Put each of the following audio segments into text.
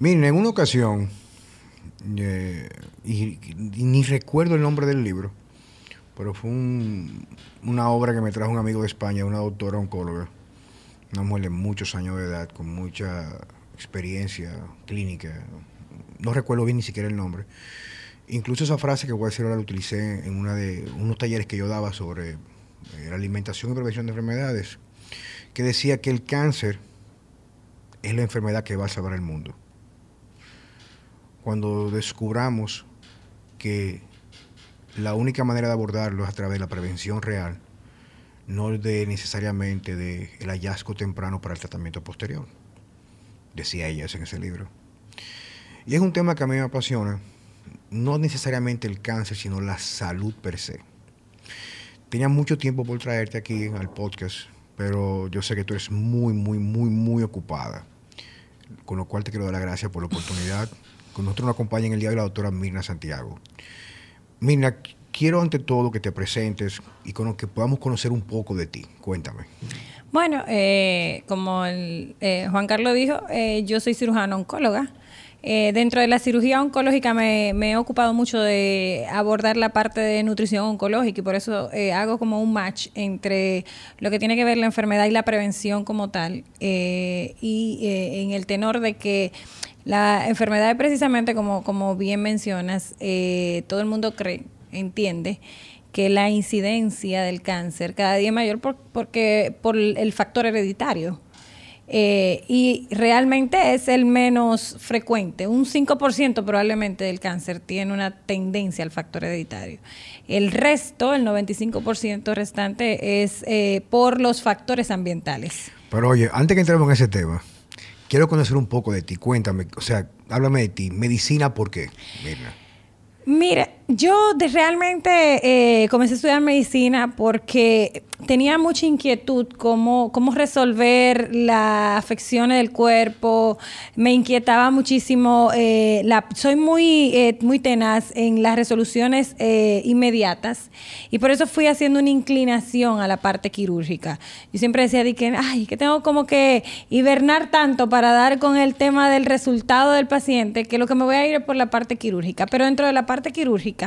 Miren, en una ocasión, eh, y, ni recuerdo el nombre del libro, pero fue una obra que me trajo un amigo de España, una doctora oncóloga, una mujer de muchos años de edad, con mucha experiencia clínica, no recuerdo bien ni siquiera el nombre. Incluso esa frase que voy a decir ahora la utilicé en una de unos talleres que yo daba sobre eh, alimentación y prevención de enfermedades, que decía que el cáncer es la enfermedad que va a salvar el mundo. Cuando descubramos que la única manera de abordarlo es a través de la prevención real, no de necesariamente del hallazgo temprano para el tratamiento posterior. Decía ella en ese libro. Y es un tema que a mí me apasiona, no necesariamente el cáncer, sino la salud per se. Tenía mucho tiempo por traerte aquí al podcast, pero yo sé que tú eres muy, muy, muy, muy ocupada. Con lo cual te quiero dar las gracias por la oportunidad. Con nosotros nos acompaña en el día de la doctora Mirna Santiago. Mirna, quiero ante todo que te presentes y con que podamos conocer un poco de ti. Cuéntame. Bueno, eh, como eh, Juan Carlos dijo, eh, yo soy cirujana oncóloga. Eh, dentro de la cirugía oncológica me, he ocupado mucho de abordar la parte de nutrición oncológica y por eso eh, hago como un match entre lo que tiene que ver la enfermedad y la prevención como tal. Y en el tenor de que la enfermedad es precisamente como, como bien mencionas, todo el mundo cree, entiende que la incidencia del cáncer cada día es mayor porque, por el factor hereditario. Eh, y realmente es el menos frecuente. Un 5% probablemente del cáncer tiene una tendencia al factor hereditario. El resto, el 95% restante, es eh, por los factores ambientales. Pero oye, antes que entremos en ese tema, quiero conocer un poco de ti. Cuéntame, o sea, háblame de ti. Medicina, ¿por qué? Mira. Mira, yo realmente eh, comencé a estudiar medicina porque tenía mucha inquietud cómo, cómo resolver las afecciones del cuerpo. Me inquietaba muchísimo. Eh, la, soy muy, eh, muy tenaz en las resoluciones inmediatas y por eso fui haciendo una inclinación a la parte quirúrgica. Yo siempre decía que, ay, que tengo como que hibernar tanto para dar con el tema del resultado del paciente que lo que me voy a ir es por la parte quirúrgica. Pero dentro de la parte quirúrgica,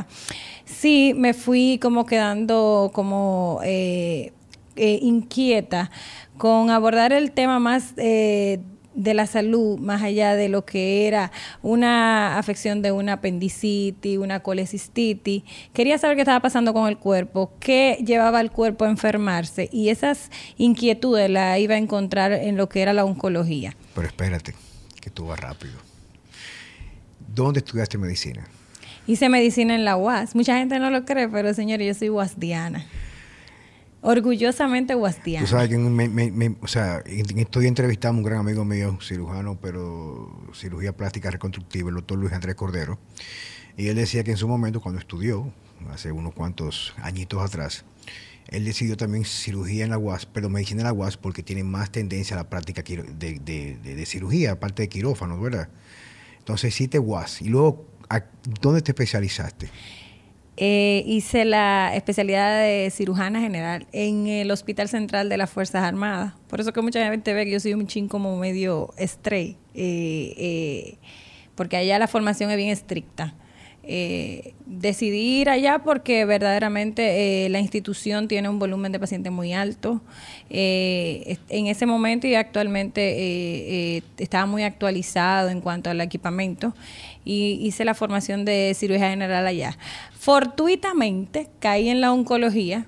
sí me fui como quedando como eh, eh, inquieta con abordar el tema más eh, de la salud, más allá de lo que era una afección de una apendicitis, una colecistitis. Quería saber qué estaba pasando con el cuerpo, qué llevaba al cuerpo a enfermarse y esas inquietudes las iba a encontrar en lo que era la oncología. Pero espérate, que tú vas rápido. ¿Dónde estudiaste medicina? Hice medicina en la UAS. Mucha gente no lo cree, pero señores, yo soy guasdiana. Orgullosamente guasdiana. Tú sabes que me, o sea, estoy entrevistando a un gran amigo mío, cirujano, pero cirugía plástica reconstructiva, el doctor Luis Andrés Cordero. Y él decía que en su momento, cuando estudió, hace unos cuantos añitos atrás, él decidió también cirugía en la UAS, pero medicina en la UAS porque tiene más tendencia a la práctica de, de, cirugía, aparte de quirófanos, ¿verdad? Entonces hiciste UAS. Y luego ¿Dónde te especializaste? Eh, hice la especialidad de cirujana general en el Hospital Central de las Fuerzas Armadas. Por eso que mucha gente ve que yo soy un chin como medio stray, eh, eh, porque allá la formación es bien estricta. decidí ir allá porque verdaderamente la institución tiene un volumen de pacientes muy alto. en ese momento y actualmente estaba muy actualizado en cuanto al equipamiento y hice la formación de cirugía general allá. Fortuitamente caí en la oncología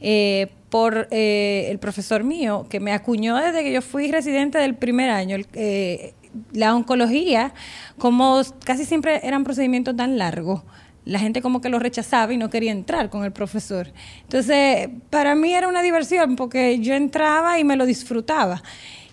eh, por eh, el profesor mío, que me acuñó desde que yo fui residente del primer año. Eh, la oncología, como casi siempre eran procedimientos tan largos, la gente como que lo rechazaba y no quería entrar con el profesor. Entonces, para mí era una diversión porque yo entraba y me lo disfrutaba.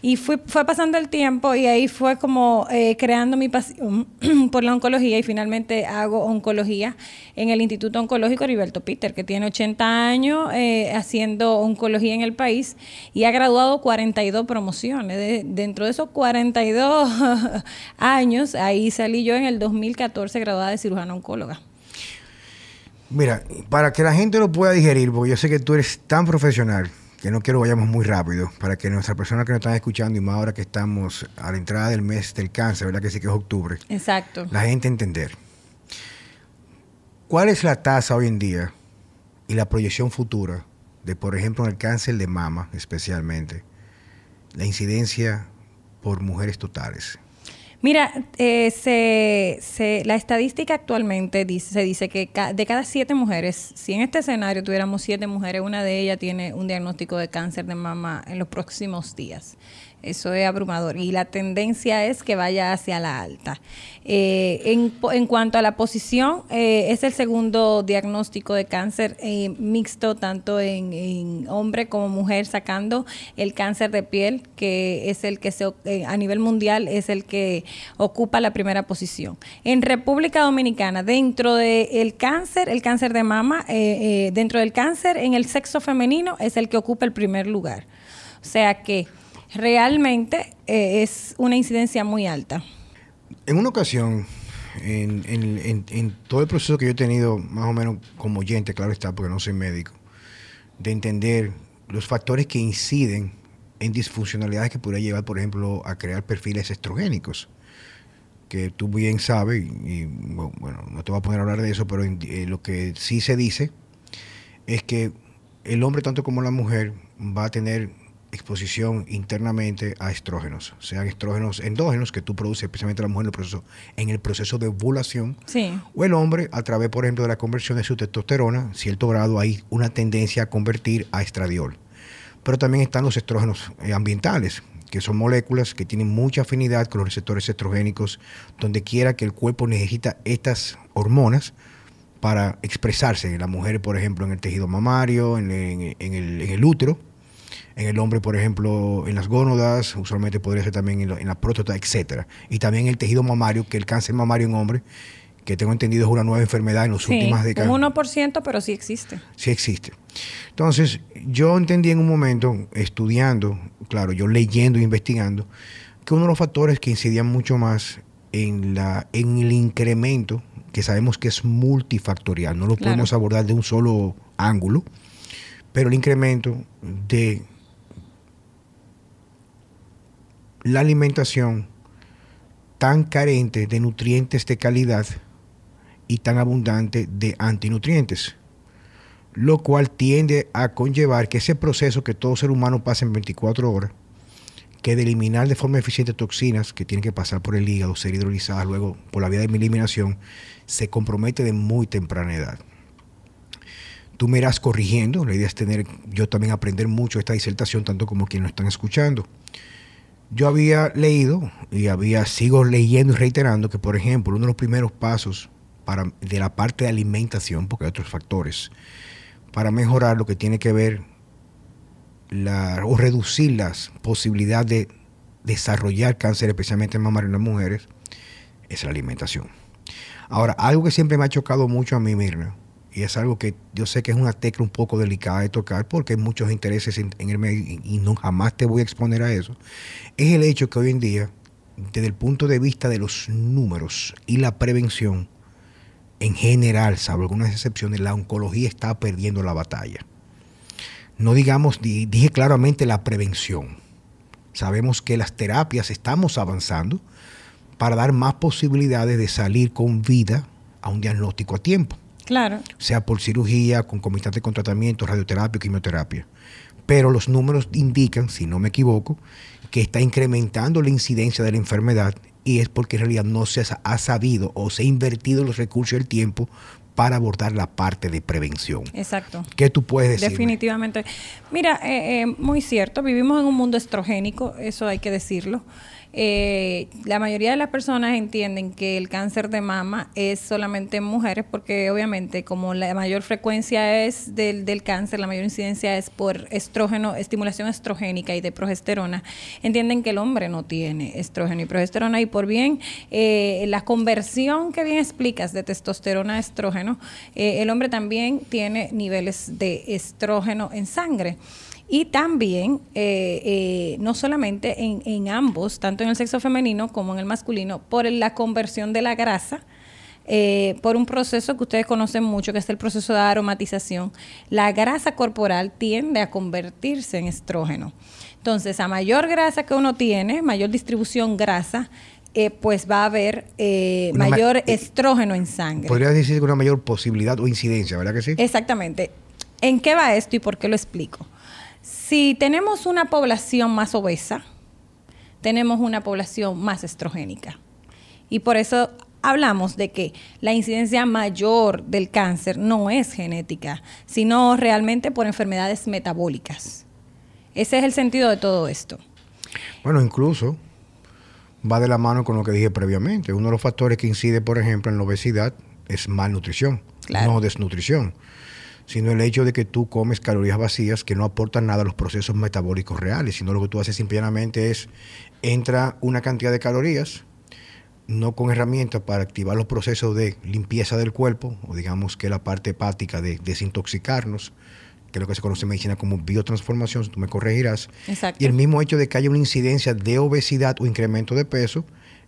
Y fue, fue pasando el tiempo y ahí fue como eh, creando mi pasión por la oncología y finalmente hago oncología en el Instituto Oncológico Heriberto Peter, que tiene 80 años eh, haciendo oncología en el país y ha graduado 42 promociones. dentro de esos 42 años, ahí salí yo en el 2014 graduada de cirujana oncóloga. Mira, para que la gente lo pueda digerir, porque yo sé que tú eres tan profesional, que no quiero vayamos muy rápido, para que nuestras personas que nos están escuchando, y más ahora que estamos a la entrada del mes del cáncer, ¿verdad? Que sí que es octubre. Exacto. La gente entender. ¿Cuál es la tasa hoy en día y la proyección futura de, por ejemplo, en el cáncer de mama especialmente, la incidencia por mujeres totales? Mira, eh, se, la estadística actualmente dice, se dice que de cada siete mujeres, si en este escenario tuviéramos siete mujeres, una de ellas tiene un diagnóstico de cáncer de mama en los próximos días. Eso es abrumador y la tendencia es que vaya hacia la alta. Eh, en, en, cuanto a la posición, eh, es el segundo diagnóstico de cáncer eh, mixto, tanto en, hombre como mujer, sacando el cáncer de piel, que es el que se, a nivel mundial es el que ocupa la primera posición. En República Dominicana, dentro del cáncer, el cáncer de mama, dentro del cáncer en el sexo femenino es el que ocupa el primer lugar. O sea que realmente eh, es una incidencia muy alta. En una ocasión, en, todo el proceso que yo he tenido, más o menos como oyente, claro está, porque no soy médico, de entender los factores que inciden en disfuncionalidades que podría llevar, por ejemplo, a crear perfiles estrogénicos, que tú bien sabes, y, bueno, no te voy a poner a hablar de eso, pero eh, lo que sí se dice es que el hombre, tanto como la mujer, va a tener exposición internamente a estrógenos, sean estrógenos endógenos que tú produces, especialmente la mujer en el proceso, en el proceso de ovulación, o el hombre a través, por ejemplo, de la conversión de su testosterona, cierto grado hay una tendencia a convertir a estradiol. Pero también están los estrógenos eh, ambientales, que son moléculas que tienen mucha afinidad con los receptores estrogénicos, donde quiera que el cuerpo necesita estas hormonas para expresarse. En la mujer, por ejemplo, en el tejido mamario, en el, en el útero, en el hombre, por ejemplo, en las gónodas, usualmente podría ser también en, la próstata, etcétera. Y también el tejido mamario, que el cáncer mamario en hombre, que tengo entendido es una nueva enfermedad en las últimas décadas. Un 1%, pero sí existe. Sí existe. Entonces, yo entendí en un momento, estudiando, claro, yo leyendo e investigando, que uno de los factores que incidían mucho más en, la, en el incremento, que sabemos que es multifactorial, no lo podemos abordar de un solo ángulo, pero el incremento de la alimentación tan carente de nutrientes de calidad y tan abundante de antinutrientes, lo cual tiende a conllevar que ese proceso que todo ser humano pasa en 24 horas, que de eliminar de forma eficiente toxinas que tienen que pasar por el hígado, ser hidrolizadas luego por la vía de eliminación, se compromete de muy temprana edad. Tú me irás corrigiendo, la idea es tener, yo también aprender mucho esta disertación, tanto como quienes nos están escuchando yo había leído y había sigo leyendo y reiterando que, por ejemplo, uno de los primeros pasos para, de la parte de alimentación, porque hay otros factores, para mejorar lo que tiene que ver la, o reducir las posibilidades de desarrollar cáncer, especialmente en mamario en las mujeres, es la alimentación. Ahora, algo que siempre me ha chocado mucho a mí, Mirna, y es algo que yo sé que es una tecla un poco delicada de tocar porque hay muchos intereses en, el medio y, no jamás te voy a exponer a eso, es el hecho que hoy en día, desde el punto de vista de los números y la prevención, en general, salvo algunas excepciones, la oncología está perdiendo la batalla. No digamos, dije claramente la prevención. Sabemos que las terapias estamos avanzando para dar más posibilidades de salir con vida a un diagnóstico a tiempo. Claro. Sea por cirugía, concomitante con tratamiento, radioterapia quimioterapia. Pero los números indican, si no me equivoco, que está incrementando la incidencia de la enfermedad y es porque en realidad no se ha sabido o se ha invertido los recursos y el tiempo para abordar la parte de prevención. Exacto. ¿Qué tú puedes decir? Definitivamente. Mira, eh, eh, muy cierto, vivimos en un mundo estrogénico, eso hay que decirlo. Eh, la mayoría de las personas entienden que el cáncer de mama es solamente en mujeres porque obviamente como la mayor frecuencia es del, del cáncer, la mayor incidencia es por estrógeno, estimulación estrogénica y de progesterona, entienden que el hombre no tiene estrógeno y progesterona y por bien eh, la conversión que bien explicas de testosterona a estrógeno, eh, el hombre también tiene niveles de estrógeno en sangre. Y también, eh, eh, no solamente en, en, ambos, tanto en el sexo femenino como en el masculino, por la conversión de la grasa eh, por un proceso que ustedes conocen mucho, que es el proceso de aromatización, la grasa corporal tiende a convertirse en estrógeno. Entonces, a mayor grasa que uno tiene, mayor distribución grasa, eh, pues va a haber eh, mayor estrógeno en sangre. Podría decir una mayor posibilidad o incidencia, ¿verdad que sí? Exactamente. ¿En qué va esto y por qué lo explico? Si tenemos una población más obesa, tenemos una población más estrogénica. Y por eso hablamos de que la incidencia mayor del cáncer no es genética, sino realmente por enfermedades metabólicas. Ese es el sentido de todo esto. Bueno, incluso va de la mano con lo que dije previamente. Uno de los factores que incide, por ejemplo, en la obesidad es malnutrición, no desnutrición, sino el hecho de que tú comes calorías vacías que no aportan nada a los procesos metabólicos reales, sino lo que tú haces simplemente es entra una cantidad de calorías, no con herramientas para activar los procesos de limpieza del cuerpo, o digamos que la parte hepática de desintoxicarnos, que es lo que se conoce en medicina como biotransformación, tú me corregirás. Y el mismo hecho de que haya una incidencia de obesidad o incremento de peso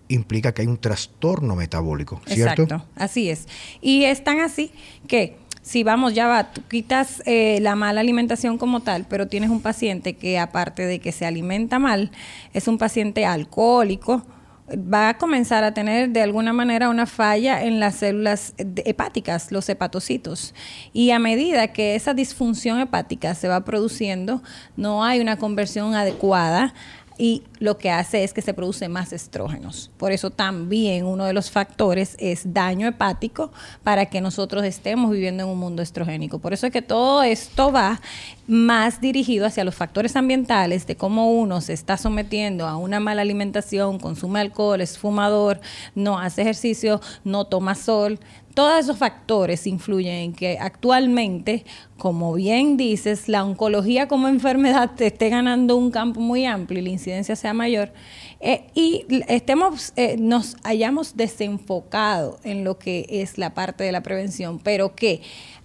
implica que hay un trastorno metabólico, ¿cierto? Exacto, así es. Y es tan así que si vamos, ya va, tú quitas eh, la mala alimentación como tal, pero tienes un paciente que aparte de que se alimenta mal, es un paciente alcohólico, va a comenzar a tener de alguna manera una falla en las células hepáticas, los hepatocitos. Y a medida que esa disfunción hepática se va produciendo, no hay una conversión adecuada y lo que hace es que se produce más estrógenos. Por eso también uno de los factores es daño hepático para que nosotros estemos viviendo en un mundo estrogénico. Por eso es que todo esto va más dirigido hacia los factores ambientales de cómo uno se está sometiendo a una mala alimentación, consume alcohol, es fumador, no hace ejercicio, no toma sol, todos esos factores influyen en que actualmente, como bien dices, la oncología como enfermedad te esté ganando un campo muy amplio y la incidencia sea mayor, eh, y estemos, eh, nos hayamos desenfocado en lo que es la parte de la prevención, pero que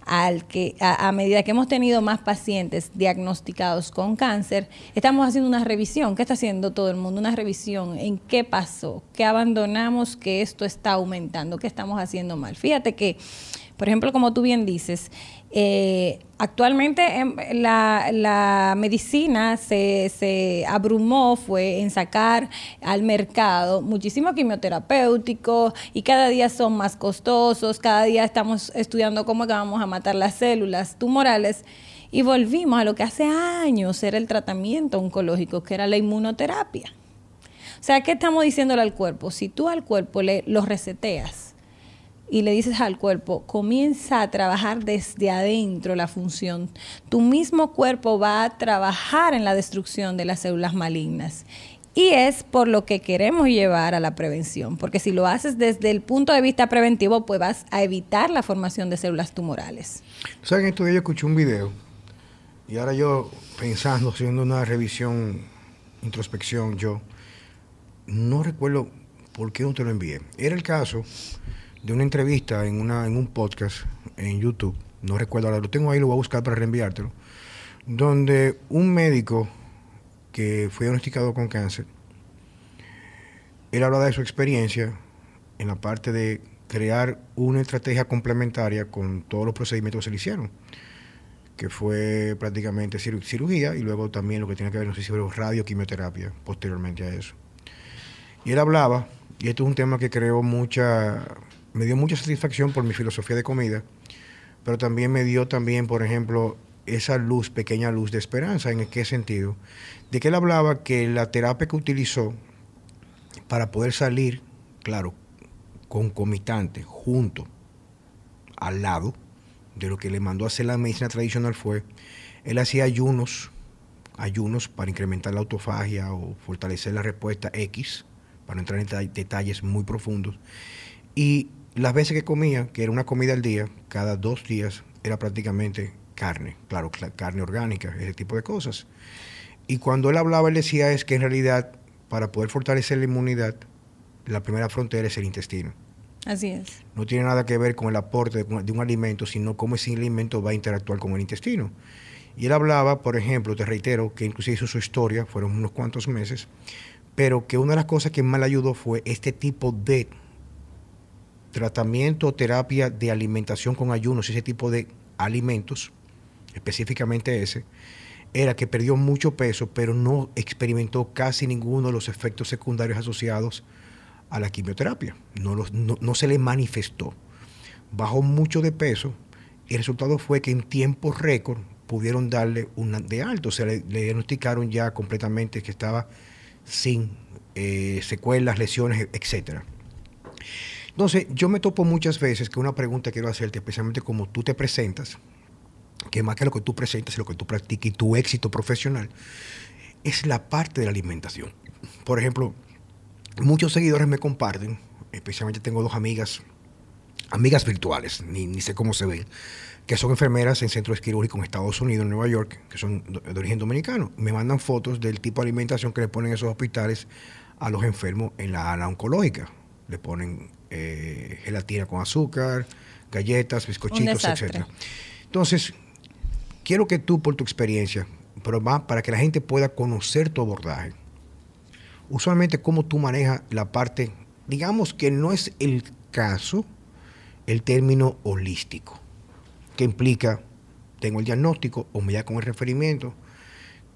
al que a, medida que hemos tenido más pacientes diagnosticados con cáncer, estamos haciendo una revisión. ¿Qué está haciendo todo el mundo? Una revisión en qué pasó, qué abandonamos, que esto está aumentando, qué estamos haciendo mal. Fíjate que, por ejemplo, como tú bien dices, eh, actualmente em, la, medicina se, abrumó, fue en sacar al mercado muchísimo quimioterapéutico y cada día son más costosos, cada día estamos estudiando cómo vamos a matar las células tumorales y volvimos a lo que hace años era el tratamiento oncológico, que era la inmunoterapia. O sea, ¿qué estamos diciéndole al cuerpo? Si tú al cuerpo le lo reseteas, y le dices al cuerpo, comienza a trabajar desde adentro la función. Tu mismo cuerpo va a trabajar en la destrucción de las células malignas. Y es por lo que queremos llevar a la prevención, porque si lo haces desde el punto de vista preventivo, pues vas a evitar la formación de células tumorales. ¿Saben? Días yo escuché un video y ahora yo pensando, haciendo una revisión, introspección, yo no recuerdo por qué no te lo envié. Era el caso de una entrevista en, una, en un podcast en YouTube, no recuerdo ahora, lo tengo ahí, lo voy a buscar para reenviártelo, donde un médico que fue diagnosticado con cáncer, él habla de su experiencia en la parte de crear una estrategia complementaria con todos los procedimientos que se le hicieron, que fue prácticamente cirugía y luego también lo que tiene que ver, no sé si fue radioquimioterapia posteriormente a eso. Y él hablaba, y esto es un tema que creó mucha me dio mucha satisfacción por mi filosofía de comida, pero también me dio también, por ejemplo, esa luz, pequeña luz de esperanza. ¿En qué sentido? De que él hablaba que la terapia que utilizó para poder salir, claro, concomitante, junto, al lado de lo que le mandó a hacer la medicina tradicional fue, él hacía ayunos, ayunos para incrementar la autofagia o fortalecer la respuesta X, para entrar en detalles muy profundos. Y las veces que comía, que era una comida al día, cada dos días era prácticamente carne, claro, carne orgánica, ese tipo de cosas. Y cuando él hablaba, él decía es que en realidad, para poder fortalecer la inmunidad, la primera frontera es el intestino. Así es. No tiene nada que ver con el aporte de un alimento, sino cómo ese alimento va a interactuar con el intestino. Y él hablaba, por ejemplo, te reitero, que inclusive hizo su historia, fueron unos cuantos meses, pero que una de las cosas que más le ayudó fue este tipo de tratamiento o terapia de alimentación con ayunos, ese tipo de alimentos, específicamente ese, era que perdió mucho peso, pero no experimentó casi ninguno de los efectos secundarios asociados a la quimioterapia. No, no, se le manifestó. Bajó mucho de peso y el resultado fue que en tiempo récord pudieron darle un de alto. O sea, le, diagnosticaron ya completamente que estaba sin eh, secuelas, lesiones, etc. Entonces, yo me topo muchas veces que una pregunta quiero hacerte, especialmente como tú te presentas, que más que lo que tú presentas, lo que tú practicas y tu éxito profesional, es la parte de la alimentación. Por ejemplo, muchos seguidores me comparten, especialmente tengo dos amigas, amigas virtuales, ni, sé cómo se ven, que son enfermeras en centros quirúrgicos en Estados Unidos, en Nueva York, que son de origen dominicano. Me mandan fotos del tipo de alimentación que le ponen en esos hospitales a los enfermos en la ala oncológica. Le ponen eh, gelatina con azúcar, galletas, bizcochitos, etc. Entonces, quiero que tú, por tu experiencia, pero más para que la gente pueda conocer tu abordaje, usualmente cómo tú manejas la parte, digamos que no es el caso, el término holístico, que implica, tengo el diagnóstico o me da con el referimiento,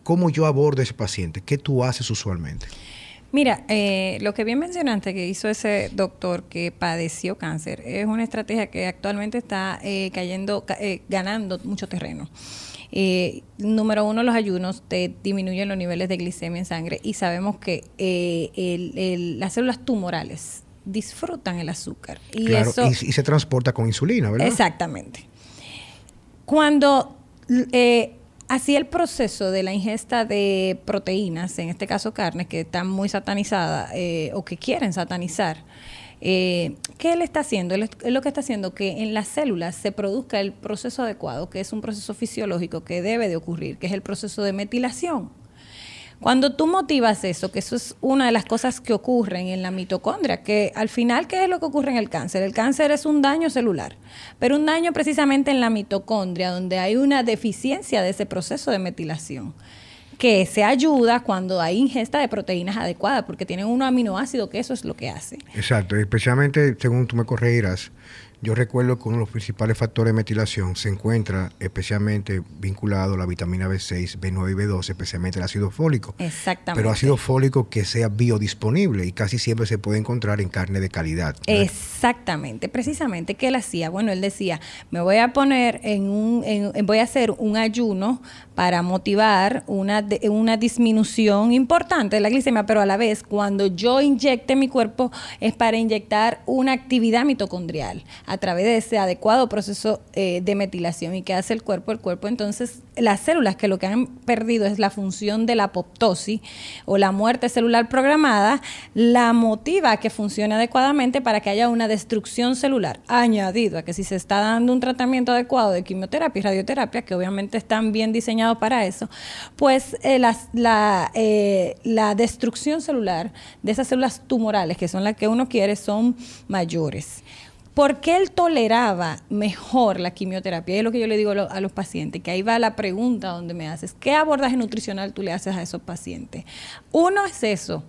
cómo yo abordo a ese paciente, qué tú haces usualmente. Mira, eh, lo que bien mencionaste que hizo ese doctor que padeció cáncer es una estrategia que actualmente está eh, cayendo, eh, ganando mucho terreno. número uno, los ayunos te disminuyen los niveles de glicemia en sangre y sabemos que las células tumorales disfrutan el azúcar. Y, eso, y, se transporta con insulina, ¿verdad? Exactamente. Cuando Así el proceso de la ingesta de proteínas, en este caso carnes, que están muy satanizadas eh, o que quieren satanizar, eh, ¿qué él está haciendo? Él, lo que está haciendo que en las células se produzca el proceso adecuado, que es un proceso fisiológico que debe de ocurrir, que es el proceso de metilación. Cuando tú motivas eso, que eso es una de las cosas que ocurren en la mitocondria, que al final, ¿qué es lo que ocurre en el cáncer? El cáncer es un daño celular, pero un daño precisamente en la mitocondria, donde hay una deficiencia de ese proceso de metilación que se ayuda cuando hay ingesta de proteínas adecuadas, porque tienen un aminoácido que eso es lo que hace. Exacto, especialmente, según tú me corregirás, yo recuerdo que uno de los principales factores de metilación se encuentra especialmente vinculado a la vitamina B6, B9 y B12, especialmente el ácido fólico. Exactamente. Pero ácido fólico que sea biodisponible y casi siempre se puede encontrar en carne de calidad. Exactamente, precisamente. ¿Qué él hacía? Bueno, él decía, me voy a poner en un, voy a hacer un ayuno para motivar una, una disminución importante de la glicemia, pero a la vez cuando yo inyecte mi cuerpo es para inyectar una actividad mitocondrial a través de ese adecuado proceso eh, de metilación. ¿Y qué hace el cuerpo? El cuerpo entonces, las células que lo que han perdido es la función de la apoptosis o la muerte celular programada, la motiva a que funcione adecuadamente para que haya una destrucción celular, añadido a que si se está dando un tratamiento adecuado de quimioterapia y radioterapia, que obviamente están bien diseñados para eso, pues eh, la, eh, la destrucción celular de esas células tumorales, que son las que uno quiere, son mayores. ¿Por qué él toleraba mejor la quimioterapia? Es lo que yo le digo a los pacientes, que ahí va la pregunta donde me haces, ¿qué abordaje nutricional tú le haces a esos pacientes? Uno es eso,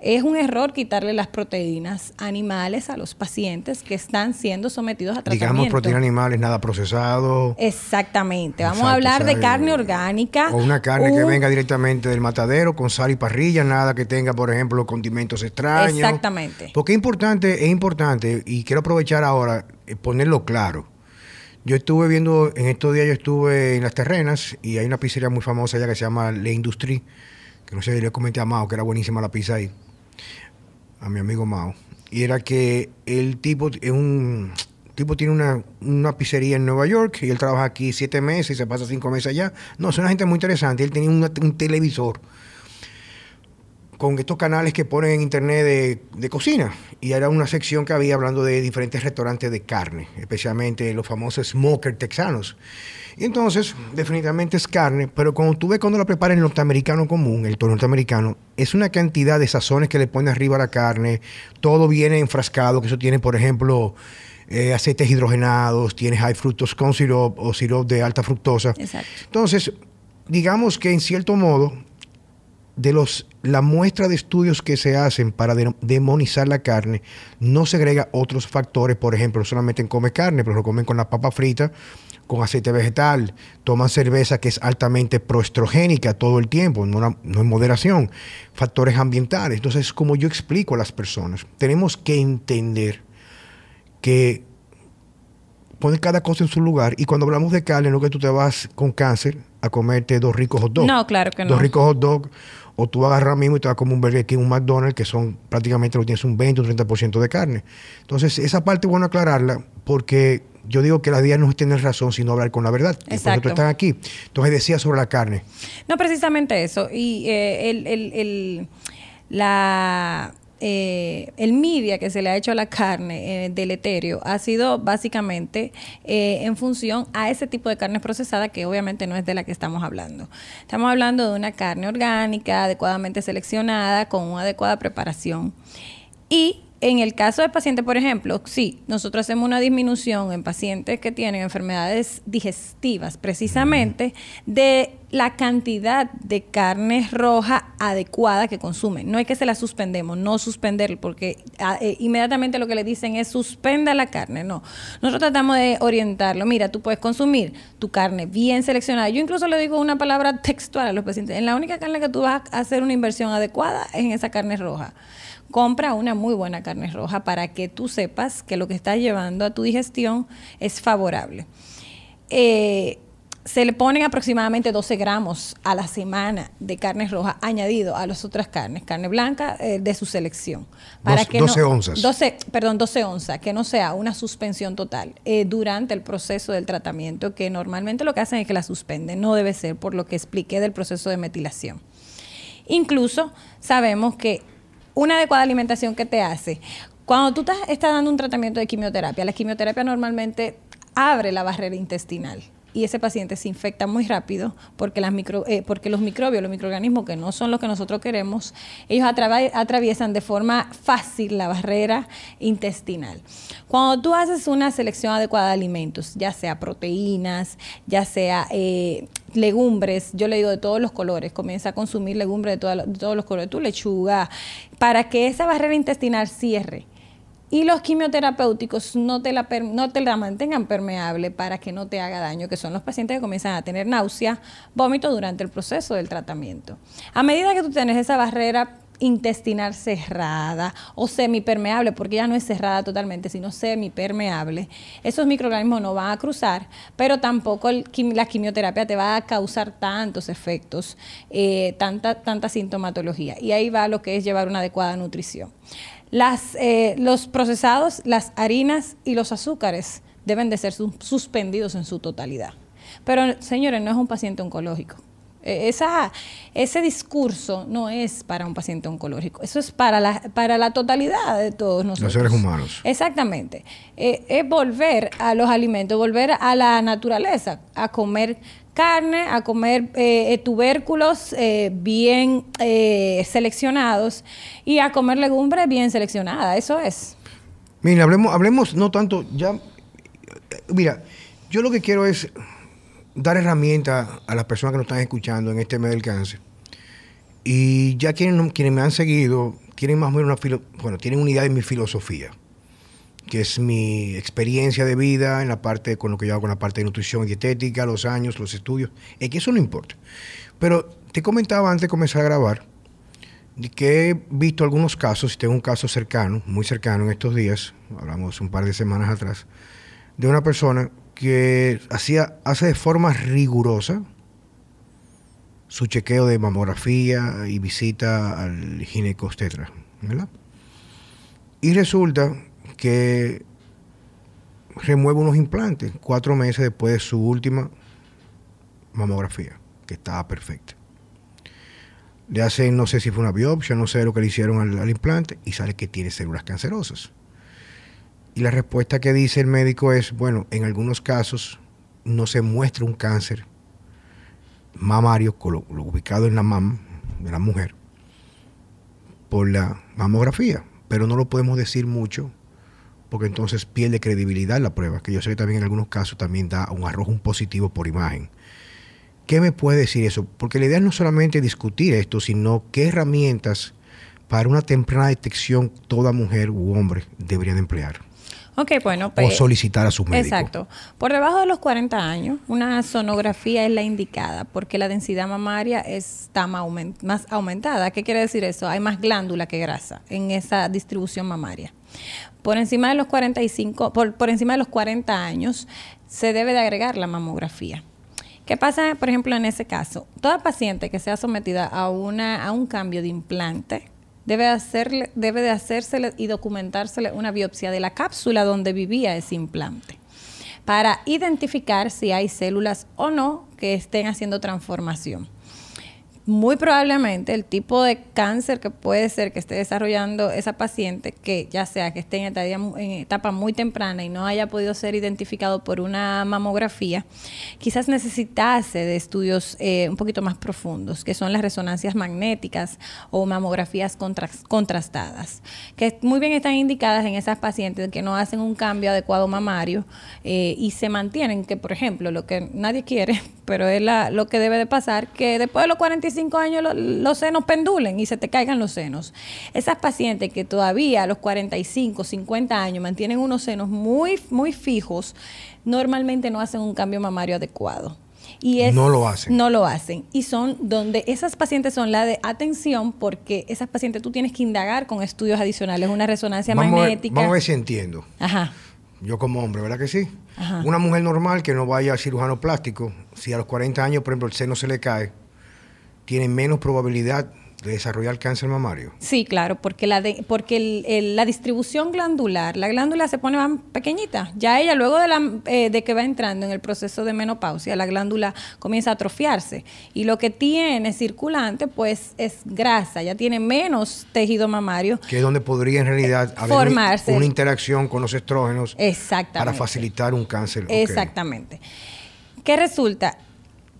es un error quitarle las proteínas animales a los pacientes que están siendo sometidos a tratamiento. Digamos proteínas animales, nada procesado. Exactamente. Vamos a hablar de carne orgánica. O una carne que venga directamente del matadero con sal y parrilla, nada que tenga, por ejemplo, condimentos extraños. Exactamente. Porque es importante, es importante, y quiero aprovechar ahora, eh, ponerlo claro. Yo estuve viendo, en estos días yo estuve en las terrenas y hay una pizzería muy famosa allá que se llama Le Industrie, que no sé si le comenté a Mao que era buenísima la pizza ahí a mi amigo Mao, y era que el tipo es un tipo tiene una, una, pizzería en Nueva York y él trabaja aquí siete meses y se pasa cinco meses allá. No, es una gente muy interesante. Él tenía un televisor con estos canales que ponen en internet de, de, cocina. Y era una sección que había hablando de diferentes restaurantes de carne, especialmente los famosos smoker texanos. Y entonces, definitivamente es carne, pero cuando tú ves cuando la prepara el norteamericano común, el toro norteamericano, es una cantidad de sazones que le pone arriba a la carne, todo viene enfrascado, que eso tiene, por ejemplo, eh, aceites hidrogenados, tiene high fructose con syrup o syrup de alta fructosa. Exacto. Entonces, digamos que en cierto modo, de los la muestra de estudios que se hacen para demonizar la carne no segrega otros factores, por ejemplo, solamente comen carne, pero lo comen con la papa frita, con aceite vegetal, toman cerveza que es altamente proestrogénica todo el tiempo, no, no en moderación, factores ambientales. Entonces, como yo explico a las personas, tenemos que entender que poner cada cosa en su lugar y cuando hablamos de carne, no que tú te vas con cáncer a comerte dos ricos hot dogs. No, claro que no. Dos ricos hot dogs o tú agarras mismo y te vas como un Burger King, un McDonald's, que son prácticamente lo tienes un 20 o 30% de carne. Entonces, esa parte es bueno aclararla porque yo digo que la día no es tener razón, sino hablar con la verdad. Exacto. por están aquí. Entonces, decía sobre la carne. No, precisamente eso. Y eh, el, el, el, la eh, el media que se le ha hecho a la carne eh, del etéreo ha sido básicamente eh, en función a ese tipo de carne procesada que obviamente no es de la que estamos hablando. Estamos hablando de una carne orgánica, adecuadamente seleccionada, con una adecuada preparación. Y en el caso del paciente, por ejemplo, sí, nosotros hacemos una disminución en pacientes que tienen enfermedades digestivas, precisamente de la cantidad de carne roja adecuada que consumen. No es que se la suspendemos, no suspender, porque ah, eh, inmediatamente lo que le dicen es suspenda la carne. No, nosotros tratamos de orientarlo. Mira, tú puedes consumir tu carne bien seleccionada. Yo incluso le digo una palabra textual a los pacientes. En la única carne que tú vas a hacer una inversión adecuada es en esa carne roja compra una muy buena carne roja para que tú sepas que lo que estás llevando a tu digestión es favorable. Eh, se le ponen aproximadamente 12 gramos a la semana de carne roja añadido a las otras carnes, carne blanca eh, de su selección. Para que 12 onzas. 12, perdón, 12 onzas, que no sea una suspensión total eh, durante el proceso del tratamiento, que normalmente lo que hacen es que la suspenden, no debe ser por lo que expliqué del proceso de metilación. Incluso sabemos que una adecuada alimentación que te hace. Cuando tú estás, dando un tratamiento de quimioterapia, la quimioterapia normalmente abre la barrera intestinal y ese paciente se infecta muy rápido porque, las micro, eh, porque los microbios, los microorganismos que no son los que nosotros queremos, ellos atraviesan de forma fácil la barrera intestinal. Cuando tú haces una selección adecuada de alimentos, ya sea proteínas, ya sea eh, legumbres, yo le digo de todos los colores, comienza a consumir legumbres de, de todos los colores, tu lechuga, para que esa barrera intestinal cierre. Y los quimioterapéuticos no te, la, no te la mantengan permeable para que no te haga daño, que son los pacientes que comienzan a tener náusea, vómito durante el proceso del tratamiento. A medida que tú tienes esa barrera intestinal cerrada o semipermeable, porque ya no es cerrada totalmente, sino semipermeable, esos microorganismos no van a cruzar, pero tampoco la quimioterapia te va a causar tantos efectos, eh, tanta, tanta sintomatología. Y ahí va lo que es llevar una adecuada nutrición. Las, eh, los procesados, las harinas y los azúcares deben de ser suspendidos en su totalidad. Pero, señores, no es un paciente oncológico. E, esa, ese discurso no es para un paciente oncológico, eso es para la, para la totalidad de todos nosotros. Los seres humanos. Exactamente. Eh, es volver a los alimentos, volver a la naturaleza, a comer carne, a comer eh, eh, tubérculos bien seleccionados y a comer legumbres bien seleccionadas. Eso es. Mira, hablemos, hablemos no tanto, ya, mira, yo lo que quiero es dar herramientas a las personas que nos están escuchando en este mes del cáncer. Y ya quienes, quienes me han seguido tienen más o menos una, bueno, tienen una idea de mi filosofía, que es mi experiencia de vida en la parte, con lo que yo hago con la parte de nutrición y dietética, los años, los estudios. Es que eso no importa. Pero te comentaba antes de comenzar a grabar que he visto algunos casos, y tengo un caso cercano, muy cercano en estos días, hablamos un par de semanas atrás, de una persona que hacía, hace de forma rigurosa su chequeo de mamografía y visita al ginecostetra, ¿verdad? Y resulta que remueve unos implantes cuatro meses después de su última mamografía, que estaba perfecta. Le hacen, no sé si fue una biopsia, no sé lo que le hicieron al, implante, y sale que tiene células cancerosas. Y la respuesta que dice el médico es, bueno, en algunos casos no se muestra un cáncer mamario ubicado en la mama de la mujer por la mamografía, pero no lo podemos decir mucho porque entonces pierde credibilidad la prueba, que yo sé que también en algunos casos también da un arrojo un positivo por imagen. ¿Qué me puede decir eso? Porque la idea no solamente discutir esto, sino qué herramientas para una temprana detección toda mujer u hombre deberían emplear. Ok, bueno. o pues, solicitar a su médico. Exacto. Por debajo de los 40 años, una sonografía es la indicada porque la densidad mamaria está más aumentada. ¿Qué quiere decir eso? Hay más glándula que grasa en esa distribución mamaria. Por encima de los 45, por, por encima de los 40 años, se debe de agregar la mamografía. ¿Qué pasa, por ejemplo, en ese caso? Toda paciente que sea sometida a, una, a un cambio de implante, debe, hacerle, debe de hacérsele y documentársele una biopsia de la cápsula donde vivía ese implante para identificar si hay células o no que estén haciendo transformación muy probablemente el tipo de cáncer que puede ser que esté desarrollando esa paciente, que ya sea que esté en etapa, muy temprana y no haya podido ser identificado por una mamografía, quizás necesitase de estudios eh, un poquito más profundos, que son las resonancias magnéticas o mamografías contrastadas, que muy bien están indicadas en esas pacientes que no hacen un cambio adecuado mamario eh, y se mantienen, que por ejemplo, lo que nadie quiere, pero es lo que debe de pasar, que después de los 45 años los senos pendulen y se te caigan los senos. Esas pacientes que todavía a los 45, 50 años mantienen unos senos muy, muy fijos, normalmente no hacen un cambio mamario adecuado. Y no lo hacen. No lo hacen. Y son donde esas pacientes son la de atención porque esas pacientes tú tienes que indagar con estudios adicionales, una resonancia magnética. vamos a ver si entiendo. Ajá. Yo como hombre, ¿verdad que sí? Una mujer normal que no vaya al cirujano plástico, si a los 40 años, por ejemplo, el seno se le cae, tienen menos probabilidad de desarrollar cáncer mamario? Sí, claro, porque la porque la distribución glandular, la glándula se pone más pequeñita. Ya ella, luego de, la, eh, de que va entrando en el proceso de menopausia, la glándula comienza a atrofiarse. Y lo que tiene circulante, pues, es grasa, ya tiene menos tejido mamario. Que es donde podría en realidad haber formarse. una interacción con los estrógenos para facilitar un cáncer. Exactamente. ¿Qué resulta?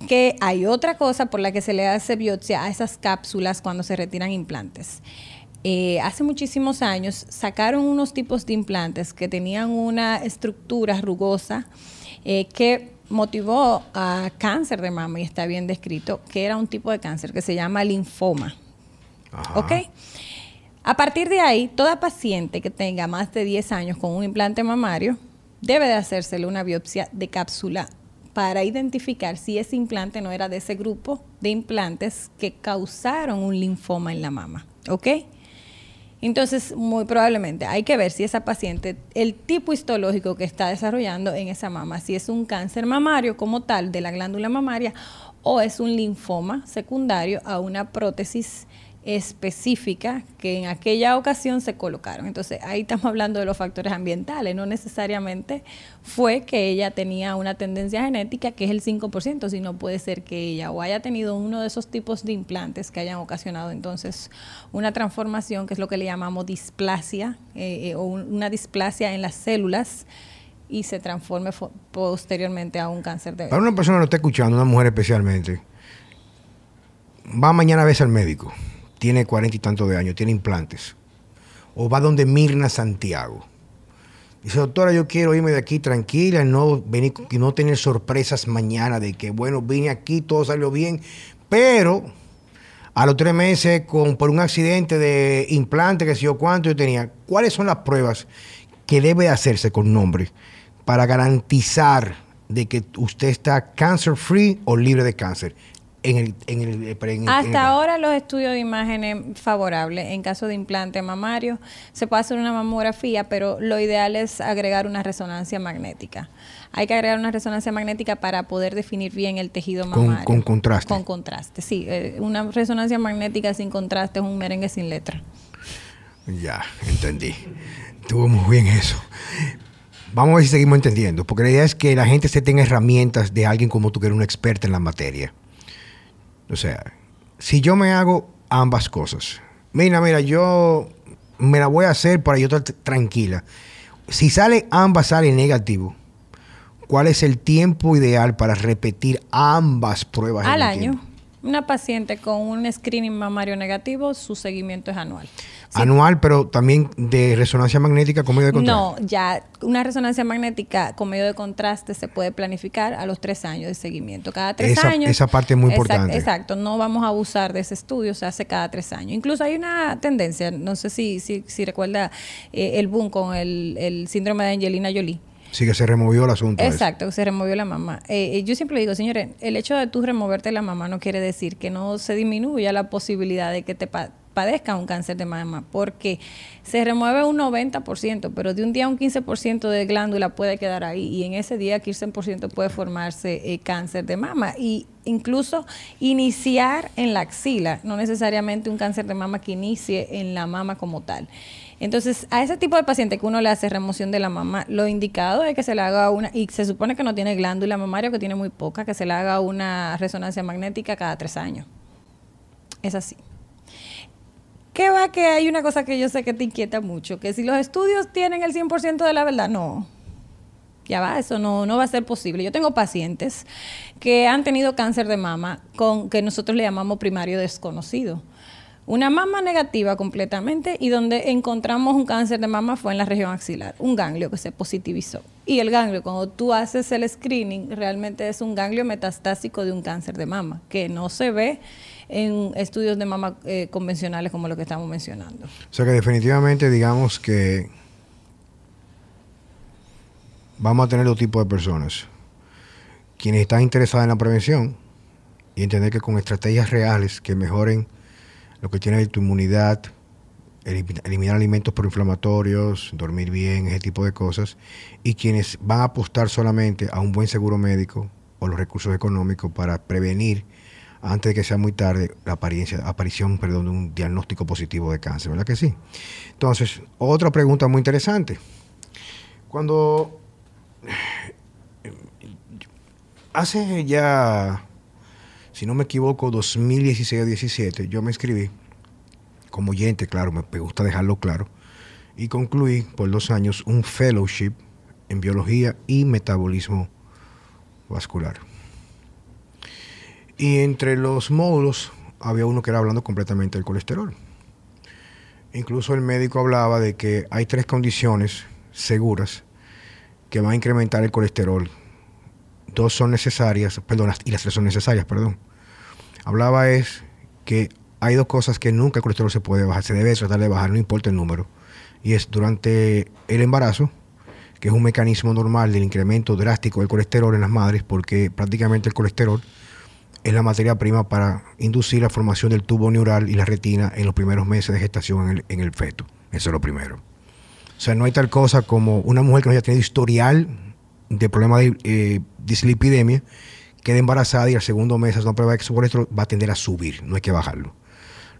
Que hay otra cosa por la que se le hace biopsia a esas cápsulas cuando se retiran implantes. Eh, hace muchísimos años sacaron unos tipos de implantes que tenían una estructura rugosa eh, que motivó a cáncer de mama y está bien descrito, que era un tipo de cáncer que se llama linfoma. ¿Ok? A partir de ahí, toda paciente que tenga más de 10 años con un implante mamario debe de hacérsele una biopsia de cápsula para identificar si ese implante no era de ese grupo de implantes que causaron un linfoma en la mama. ¿Ok? Entonces, muy probablemente hay que ver si esa paciente, el tipo histológico que está desarrollando en esa mama, si es un cáncer mamario como tal de la glándula mamaria o es un linfoma secundario a una prótesis específica que en aquella ocasión se colocaron. Entonces ahí estamos hablando de los factores ambientales, no necesariamente fue que ella tenía una tendencia genética que es el 5%, sino puede ser que ella o haya tenido uno de esos tipos de implantes que hayan ocasionado entonces una transformación, que es lo que le llamamos displasia eh, eh, o una displasia en las células y se transforme posteriormente a un cáncer de... Para una persona que no está escuchando, una mujer especialmente, va mañana a ver al médico tiene cuarenta y tantos de años, tiene implantes. O va donde Mirna Santiago. Dice, doctora, yo quiero irme de aquí tranquila, no venir no tener sorpresas mañana de que, bueno, vine aquí, todo salió bien, pero a los tres meses, con, por un accidente de implante, que sé yo cuánto yo tenía, ¿cuáles son las pruebas que debe hacerse con nombre para garantizar de que usted está cancer free o libre de cáncer? En el, Hasta ahora los estudios de imágenes favorables. En caso de implante mamario se puede hacer una mamografía, pero lo ideal es agregar una resonancia magnética. Hay que agregar una resonancia magnética para poder definir bien el tejido mamario. Con, contraste. Con contraste, sí. Eh, una resonancia magnética sin contraste es un merengue sin letra. Ya, entendí. Estuvo muy bien eso. Vamos a ver si seguimos entendiendo, porque la idea es que la gente se tenga herramientas de alguien como tú que eres un experta en la materia. O sea, si yo me hago ambas cosas, mira, mira, yo me la voy a hacer para yo estar tranquila. Si sale ambas, sale negativo. ¿Cuál es el tiempo ideal para repetir ambas pruebas? Al año. Una paciente con un screening mamario negativo, su seguimiento es anual. Anual, pero también de resonancia magnética con medio de contraste. No, ya una resonancia magnética con medio de contraste se puede planificar a los tres años de seguimiento. Cada tres años. Esa parte es muy importante. Exacto, no vamos a abusar de ese estudio, se hace cada tres años. Incluso hay una tendencia, no sé si, si, si recuerda eh, el boom con el, el síndrome de Angelina Jolie Sí, que se removió el asunto. Exacto, que se removió la mamá. Eh, eh, yo siempre digo, señores, el hecho de tú removerte la mamá no quiere decir que no se disminuya la posibilidad de que te padezca un cáncer de mama, porque se remueve un 90%, pero de un día un 15% de glándula puede quedar ahí y en ese día 15% puede formarse eh, cáncer de mama y incluso iniciar en la axila, no necesariamente un cáncer de mama que inicie en la mama como tal. Entonces, a ese tipo de paciente que uno le hace remoción de la mama, lo indicado es que se le haga una, y se supone que no tiene glándula mamaria, que tiene muy poca, que se le haga una resonancia magnética cada tres años. Es así. ¿Qué va que hay una cosa que yo sé que te inquieta mucho? Que si los estudios tienen el 100% de la verdad, no. Ya va, eso no, no va a ser posible. Yo tengo pacientes que han tenido cáncer de mama con que nosotros le llamamos primario desconocido. Una mama negativa completamente y donde encontramos un cáncer de mama fue en la región axilar, un ganglio que se positivizó. Y el ganglio, cuando tú haces el screening, realmente es un ganglio metastásico de un cáncer de mama, que no se ve en estudios de mama eh, convencionales como lo que estamos mencionando. O sea que definitivamente digamos que vamos a tener dos tipos de personas. Quienes están interesadas en la prevención y entender que con estrategias reales que mejoren lo que tiene tu inmunidad, eliminar alimentos proinflamatorios, dormir bien, ese tipo de cosas, y quienes van a apostar solamente a un buen seguro médico o los recursos económicos para prevenir antes de que sea muy tarde la apariencia, aparición perdón, de un diagnóstico positivo de cáncer, ¿verdad que sí? Entonces, otra pregunta muy interesante. Cuando hace ya si no me equivoco, 2016 o 17, yo me inscribí como oyente, claro, me gusta dejarlo claro, y concluí por dos años un fellowship en biología y metabolismo vascular. Y entre los módulos había uno que era hablando completamente del colesterol. Incluso el médico hablaba de que hay tres condiciones seguras que van a incrementar el colesterol. Dos son necesarias, perdón, y las tres son necesarias, perdón hablaba es que hay dos cosas que nunca el colesterol se puede bajar, se debe tratar de bajar, no importa el número. Y es durante el embarazo, que es un mecanismo normal del incremento drástico del colesterol en las madres, porque prácticamente el colesterol es la materia prima para inducir la formación del tubo neural y la retina en los primeros meses de gestación en el, feto. Eso es lo primero. O sea, no hay tal cosa como una mujer que no haya tenido historial de problemas de eh, dislipidemia queda embarazada y al segundo mes una prueba de su colesterol va a tender a subir, no hay que bajarlo.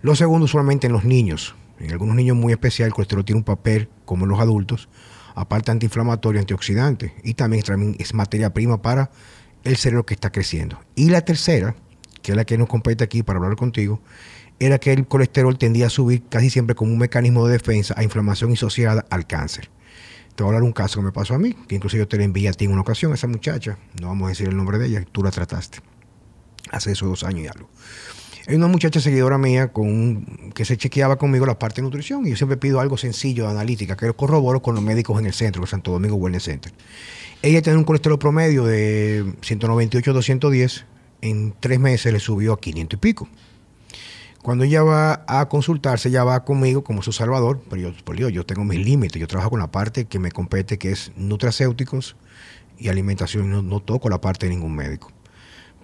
Lo segundo, usualmente en los niños. En algunos niños muy especial, el colesterol tiene un papel, como en los adultos, aparte antiinflamatorio, antioxidante, y también, es materia prima para el cerebro que está creciendo. Y la tercera, que es la que nos compete aquí para hablar contigo, era que el colesterol tendía a subir casi siempre como un mecanismo de defensa a inflamación asociada al cáncer. Te voy a hablar un caso que me pasó a mí, que incluso yo te la envié a ti en una ocasión, esa muchacha, no vamos a decir el nombre de ella, tú la trataste hace esos dos años y algo. Hay una muchacha seguidora mía con que se chequeaba conmigo la parte de nutrición y yo siempre pido algo sencillo de analítica, que lo corroboro con los médicos en el centro, el Santo Domingo Wellness Center. Ella tiene un colesterol promedio de 198-210, en tres meses le subió a 500 y pico. Cuando ella va a consultarse, ella va conmigo como su salvador, pero yo, yo, tengo mis límites, yo trabajo con la parte que me compete, que es nutracéuticos y alimentación, no, toco la parte de ningún médico.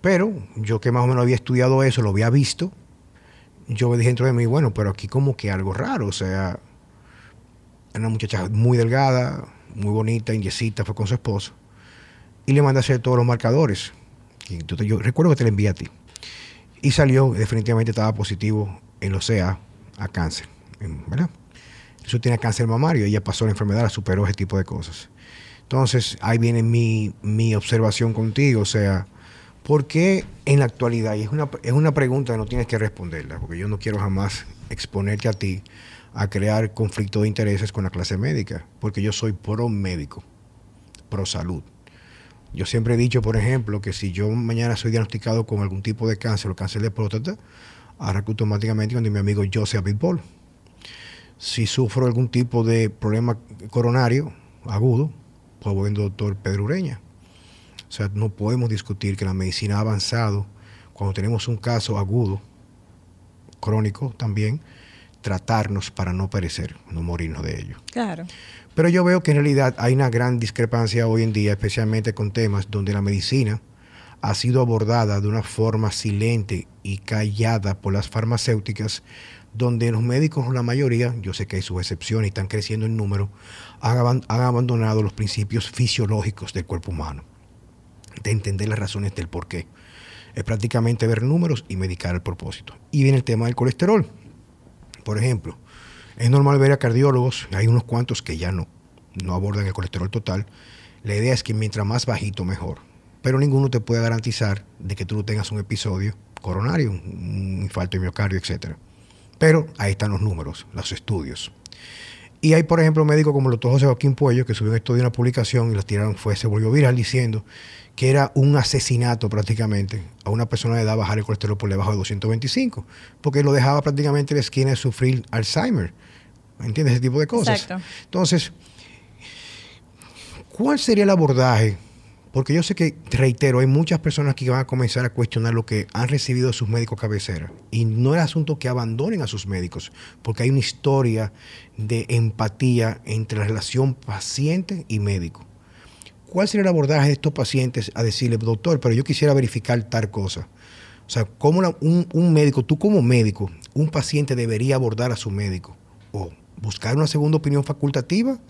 Pero yo que más o menos había estudiado eso, lo había visto, yo dije dentro de mí, bueno, pero aquí como que algo raro, o sea, una muchacha muy delgada, muy bonita, indiecita, fue con su esposo, y le mandé a hacer todos los marcadores. Y yo recuerdo que te la envié a ti. Y salió, definitivamente estaba positivo en los CA a cáncer, ¿verdad? Eso tiene cáncer mamario, ella pasó la enfermedad, superó ese tipo de cosas. Entonces, ahí viene mi, mi observación contigo, o sea, ¿por qué en la actualidad, y es una, es una pregunta que no tienes que responderla, porque yo no quiero jamás exponerte a ti a crear conflicto de intereses con la clase médica, porque yo soy pro médico, pro salud. Yo siempre he dicho, por ejemplo, que si yo mañana soy diagnosticado con algún tipo de cáncer o cáncer de próstata, arranco automáticamente con mi amigo Joseph Bitbol. Si sufro algún tipo de problema coronario agudo, pues voy al doctor Pedro Ureña. O sea, no podemos discutir que la medicina ha avanzado cuando tenemos un caso agudo, crónico también, tratarnos para no perecer, no morirnos de ello. Claro. Pero yo veo que en realidad hay una gran discrepancia hoy en día, especialmente con temas donde la medicina ha sido abordada de una forma silente y callada por las farmacéuticas, donde los médicos, la mayoría, yo sé que hay sus excepciones y están creciendo en número, han, abandonado los principios fisiológicos del cuerpo humano, de entender las razones del por qué. Es prácticamente ver números y medicar el propósito. Y viene el tema del colesterol. Por ejemplo, es normal ver a cardiólogos, hay unos cuantos que ya no, no abordan el colesterol total. La idea es que mientras más bajito, mejor. Pero ninguno te puede garantizar de que tú no tengas un episodio coronario, un infarto de miocardio, etc. Pero ahí están los números, los estudios. Y hay, por ejemplo, médicos como el doctor José Joaquín Puello, que subió un estudio, una publicación y la tiraron, fue, se volvió viral diciendo que era un asesinato prácticamente a una persona de edad bajar el colesterol por debajo de 225, porque lo dejaba prácticamente en la esquina de sufrir Alzheimer. ¿Entiendes? Ese tipo de cosas. Exacto. Entonces, ¿cuál sería el abordaje? Porque yo sé que, reitero, hay muchas personas que van a comenzar a cuestionar lo que han recibido de sus médicos cabecera. Y no es asunto que abandonen a sus médicos, porque hay una historia de empatía entre la relación paciente y médico. ¿Cuál sería el abordaje de estos pacientes a decirle, doctor, pero yo quisiera verificar tal cosa? O sea, ¿cómo un, un médico, tú como médico, un paciente debería abordar a su médico? ¿O buscar una segunda opinión facultativa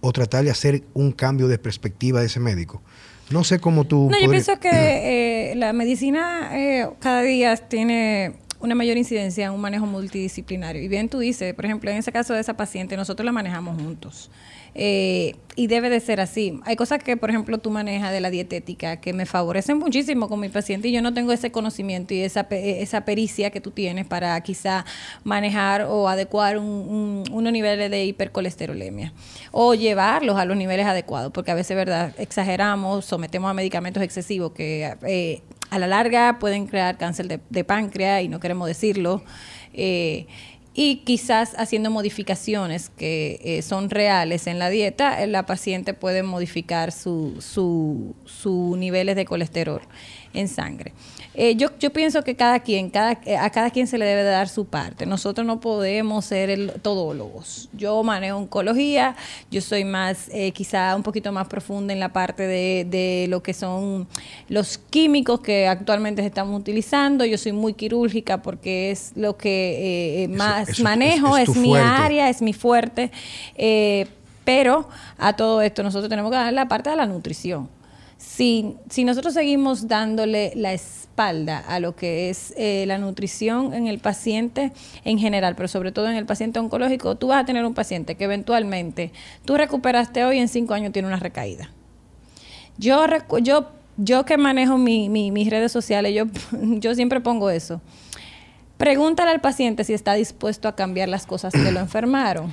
o tratar de hacer un cambio de perspectiva de ese médico. No sé cómo tú... No, yo pienso que eh, la medicina eh, cada día tiene una mayor incidencia en un manejo multidisciplinario. Y bien tú dices, por ejemplo, en ese caso de esa paciente, nosotros la manejamos juntos. Eh, y debe de ser así. Hay cosas que, por ejemplo, tú manejas de la dietética que me favorecen muchísimo con mi paciente y yo no tengo ese conocimiento y esa, esa pericia que tú tienes para quizá manejar o adecuar un, unos niveles de hipercolesterolemia o llevarlos a los niveles adecuados, porque a veces, ¿verdad? Exageramos, sometemos a medicamentos excesivos que eh, a la larga pueden crear cáncer de, páncreas y no queremos decirlo. Eh, y quizás haciendo modificaciones que eh, son reales en la dieta, la paciente puede modificar sus su, su niveles de colesterol en sangre. Eh, yo, yo pienso que cada quien, cada, eh, a cada quien se le debe dar su parte. Nosotros no podemos ser el, todólogos. Yo manejo oncología, yo soy más, eh, quizá un poquito más profunda en la parte de, de, lo que son los químicos que actualmente se están utilizando. Yo soy muy quirúrgica porque es lo que más manejo, es, mi área, es mi fuerte. pero a todo esto nosotros tenemos que dar la parte de la nutrición si, si nosotros seguimos dándole la espalda a lo que es eh, la nutrición en el paciente en general, pero sobre todo en el paciente oncológico, tú vas a tener un paciente que eventualmente tú recuperaste hoy y en cinco años tiene una recaída. Yo, yo, yo que manejo mis redes sociales, yo, yo siempre pongo eso. Pregúntale al paciente si está dispuesto a cambiar las cosas que lo enfermaron.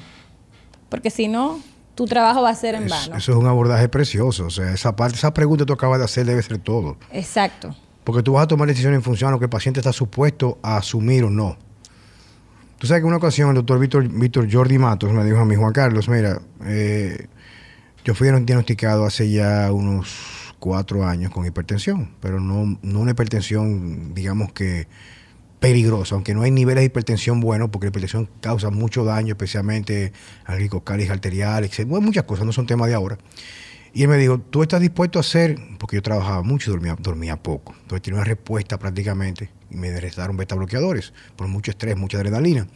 Porque si no, tu trabajo va a ser en vano. Eso es un abordaje precioso. O sea, esa parte, esa pregunta que tú acabas de hacer debe ser todo. Exacto. Porque tú vas a tomar decisiones en función a lo que el paciente está supuesto a asumir o no. Tú sabes que en una ocasión el doctor Víctor, Víctor Jordi Matos me dijo a mí, Juan Carlos, mira, eh, yo fui diagnosticado hace ya unos cuatro años con hipertensión, pero no, no una hipertensión, digamos que peligroso, aunque no hay niveles de hipertensión buenos, porque la hipertensión causa mucho daño, especialmente al ricocálice arterial, etc. muchas cosas, no son temas de ahora. Y él me dijo, ¿tú estás dispuesto a hacer? Porque yo trabajaba mucho y dormía, dormía poco. Entonces tenía una respuesta prácticamente y me restaron beta bloqueadores por mucho estrés, mucha adrenalina.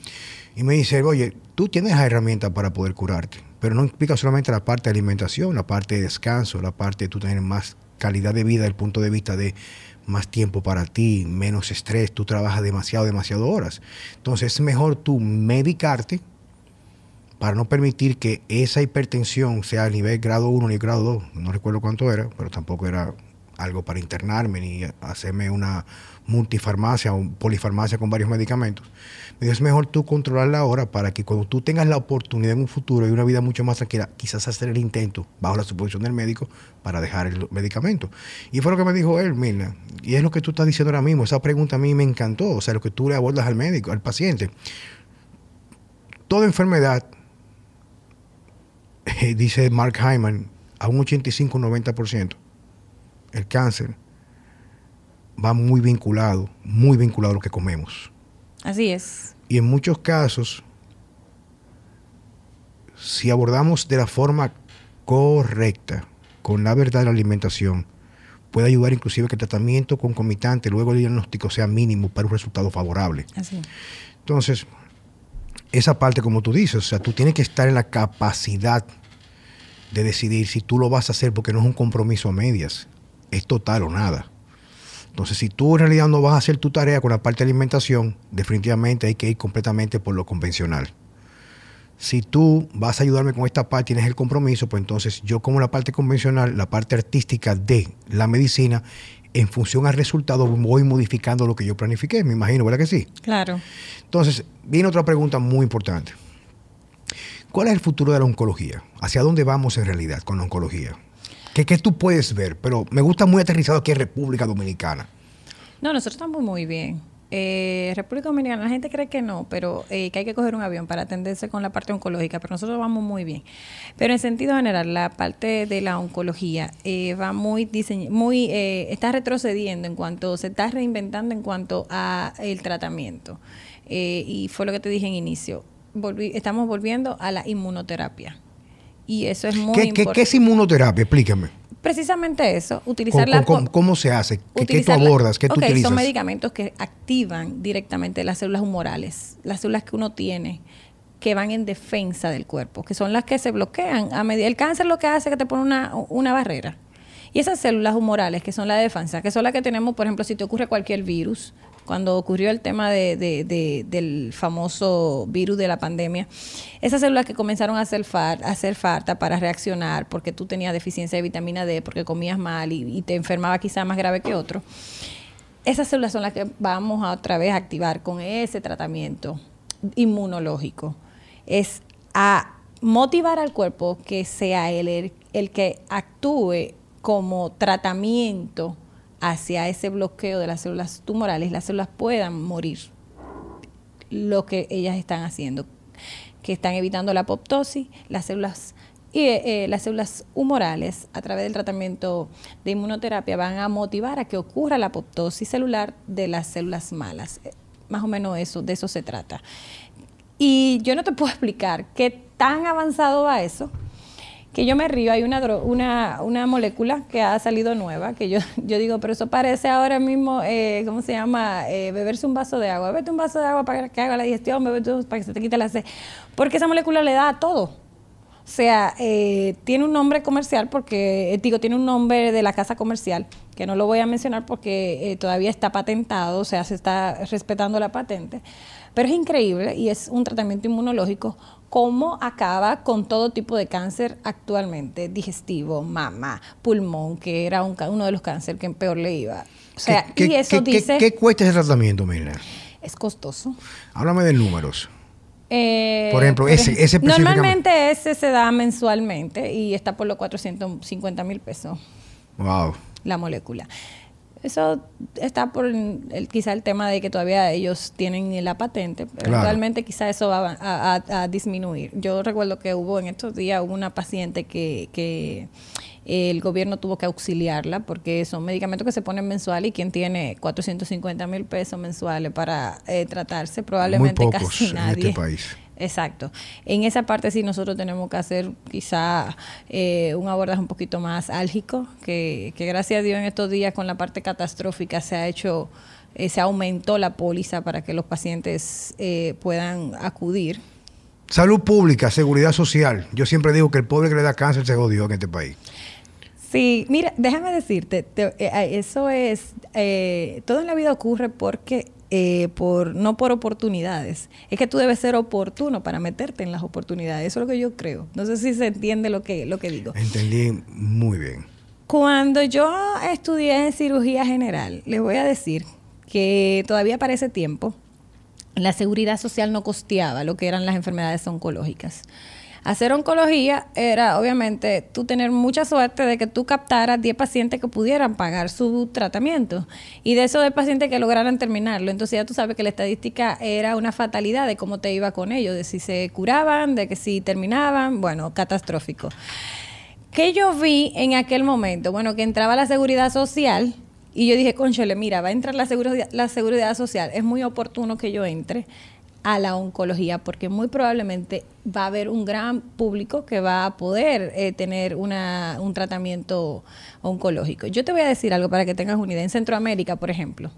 Y me dice, oye, tú tienes las herramientas para poder curarte, pero no implica solamente la parte de alimentación, la parte de descanso, la parte de tú tener más calidad de vida desde el punto de vista de más tiempo para ti, menos estrés, tú trabajas demasiado, demasiado horas. Entonces es mejor tú medicarte para no permitir que esa hipertensión sea a nivel grado 1 ni grado 2, no recuerdo cuánto era, pero tampoco era algo para internarme ni hacerme una multifarmacia o polifarmacia con varios medicamentos. Me dijo, es mejor tú controlarla ahora para que cuando tú tengas la oportunidad en un futuro y una vida mucho más tranquila, quizás hacer el intento bajo la supervisión del médico para dejar el medicamento. Y fue lo que me dijo él, Mirna. Y es lo que tú estás diciendo ahora mismo. Esa pregunta a mí me encantó. O sea, lo que tú le abordas al médico, al paciente. Toda enfermedad, dice Mark Hyman, a un 85-90%, el cáncer va muy vinculado, muy vinculado a lo que comemos. Así es. Y en muchos casos, si abordamos de la forma correcta, con la verdad de la alimentación, puede ayudar inclusive que el tratamiento concomitante luego del diagnóstico sea mínimo para un resultado favorable. Así. Entonces, esa parte como tú dices, o sea, tú tienes que estar en la capacidad de decidir si tú lo vas a hacer porque no es un compromiso a medias, es total o nada. Entonces, si tú en realidad no vas a hacer tu tarea con la parte de alimentación, definitivamente hay que ir completamente por lo convencional. Si tú vas a ayudarme con esta parte, tienes el compromiso, pues entonces yo como la parte convencional, la parte artística de la medicina, en función al resultado voy modificando lo que yo planifiqué, me imagino, ¿verdad que sí? Claro. Entonces, viene otra pregunta muy importante. ¿Cuál es el futuro de la oncología? ¿Hacia dónde vamos en realidad con la oncología? ¿Qué, qué tú puedes ver? Pero me gusta muy aterrizado aquí en República Dominicana. No, nosotros estamos muy bien. Eh, República Dominicana, la gente cree que no, pero eh, que hay que coger un avión para atenderse con la parte oncológica, pero nosotros vamos muy bien. Pero en sentido general, la parte de la oncología eh, va muy muy está retrocediendo en cuanto se está reinventando en cuanto a el tratamiento. y fue lo que te dije en inicio. estamos volviendo a la inmunoterapia. Y eso es muy importante. ¿Qué es inmunoterapia? Explícame. Precisamente eso, utilizar ¿Cómo, la... ¿Cómo, se hace? ¿Qué, tú abordas? ¿Qué tú utilizas? Son medicamentos que activan directamente las células humorales, las células que uno tiene que van en defensa del cuerpo, que son las que se bloquean. A medida, el cáncer lo que hace es que te pone una, una barrera. Y esas células humorales, que son la defensa, que son las que tenemos, por ejemplo, si te ocurre cualquier virus, cuando ocurrió el tema de, del famoso virus de la pandemia, esas células que comenzaron a hacer, a hacer falta para reaccionar porque tú tenías deficiencia de vitamina D, porque comías mal y, te enfermaba quizá más grave que otro, esas células son las que vamos a otra vez a activar con ese tratamiento inmunológico. Es a motivar al cuerpo que sea él el que actúe como tratamiento hacia ese bloqueo de las células tumorales, las células puedan morir lo que ellas están haciendo, que están evitando la apoptosis, las células y eh, las células humorales a través del tratamiento de inmunoterapia van a motivar a que ocurra la apoptosis celular de las células malas. Eh, más o menos eso, de eso se trata. Y yo no te puedo explicar qué tan avanzado va eso, que yo me río, hay una, una, una molécula que ha salido nueva, que yo, yo digo, pero eso parece ahora mismo, eh, ¿cómo se llama? Eh, beberse un vaso de agua. Bebete un vaso de agua para que haga la digestión, bebete para que se te quite la sed. Porque esa molécula le da a todo. O sea, eh, tiene un nombre comercial porque, digo, tiene un nombre de la casa comercial, que no lo voy a mencionar porque todavía está patentado, o sea, se está respetando la patente. Pero es increíble y es un tratamiento inmunológico cómo acaba con todo tipo de cáncer actualmente, digestivo, mama, pulmón, que era uno de los cánceres que peor le iba. O sea, ¿Qué, y eso dice... ¿qué, cuesta ese tratamiento, Mira? Es costoso. Háblame de números. Eh, por ejemplo, ese, ese Normalmente ese se da mensualmente y está por los 450 mil pesos. Wow. La molécula. Eso está por el, quizá el tema de que todavía ellos tienen la patente, pero realmente quizá eso va a, disminuir. Yo recuerdo que hubo en estos días una paciente que, que el gobierno tuvo que auxiliarla porque son medicamentos que se ponen mensual y quien tiene 450 mil pesos mensuales para eh, tratarse, probablemente casi nadie. En este país. Exacto. En esa parte sí nosotros tenemos que hacer quizá eh, un abordaje un poquito más álgico, que, gracias a Dios en estos días con la parte catastrófica se ha hecho, eh, se aumentó la póliza para que los pacientes eh, puedan acudir. Salud pública, seguridad social. Yo siempre digo que el pobre que le da cáncer se jodió en este país. Sí, mira, déjame decirte, eso es, todo en la vida ocurre porque eh, por, no por oportunidades. Es que tú debes ser oportuno para meterte en las oportunidades. Eso es lo que yo creo. No sé si se entiende lo que, lo que digo. Entendí muy bien. Cuando yo estudié cirugía general, les voy a decir que todavía para ese tiempo la seguridad social no costeaba lo que eran las enfermedades oncológicas. Hacer oncología era, obviamente, tú tener mucha suerte de que tú captaras 10 pacientes que pudieran pagar su tratamiento y de esos 10 pacientes que lograran terminarlo. Entonces ya tú sabes que la estadística era una fatalidad de cómo te iba con ellos, de si se curaban, de que si terminaban, bueno, catastrófico. ¿Qué yo vi en aquel momento? Bueno, que entraba la seguridad social y yo dije, conchole, mira, va a entrar la seguridad, la seguridad social, es muy oportuno que yo entre a la oncología, porque muy probablemente va a haber un gran público que va a poder eh, tener una, un tratamiento oncológico. Yo te voy a decir algo para que tengas una idea. En Centroamérica, por ejemplo,